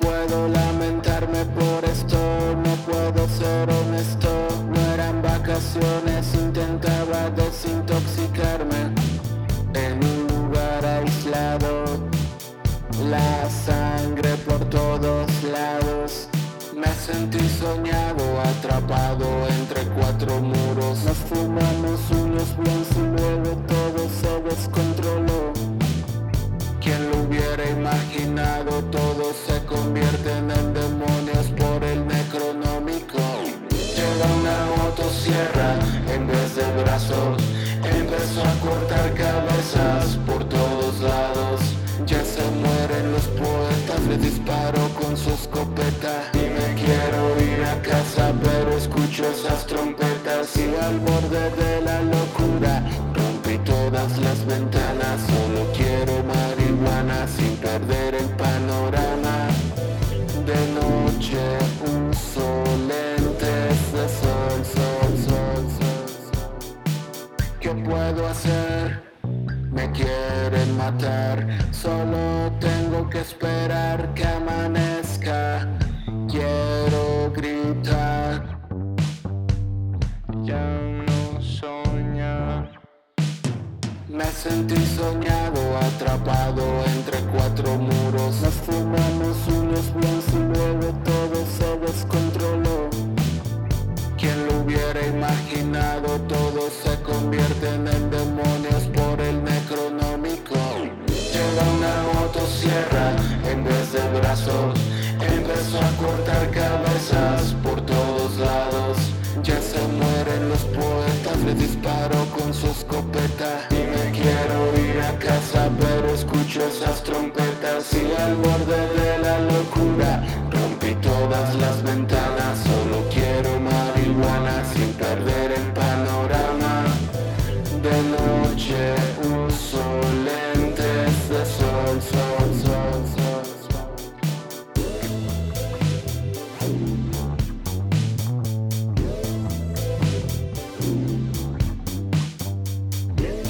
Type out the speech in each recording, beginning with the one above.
puedo lamentarme por esto, no puedo ser honesto. No eran vacaciones, intentaba desintoxicarme en un lugar aislado. La sangre por todos lados. Me sentí soñado, atrapado entre cuatro muros. Nos fumamos unos en vez de brazos. Empezó a cortar cabezas por todos lados. Ya se mueren los poetas, le disparó con su escopeta. Y me quiero ir a casa, pero escucho esas trompetas. Y al borde de la locura, rompí todas las ventanas. Solo quiero ¿Qué puedo hacer? Me quieren matar, solo tengo que esperar que amanezca. Quiero gritar, ya no soñar. Me sentí soñado, atrapado entre cuatro muros. Nos fumamos brazos. Empezó a cortar cabezas por todos lados. Ya se mueren los poetas, le disparó con su escopeta. Y me quiero ir a casa, pero escucho esas trompetas. Y al borde de la locura, rompí todas las ventanas. Solo quiero marihuana sin perder el panorama. De noche uso lentes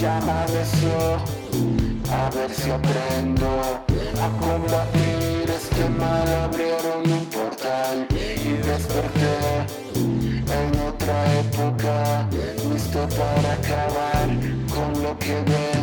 Ya a ver si aprendo a combatir este mal. Abrieron un portal y desperté en otra época, listo para acabar con lo que veo.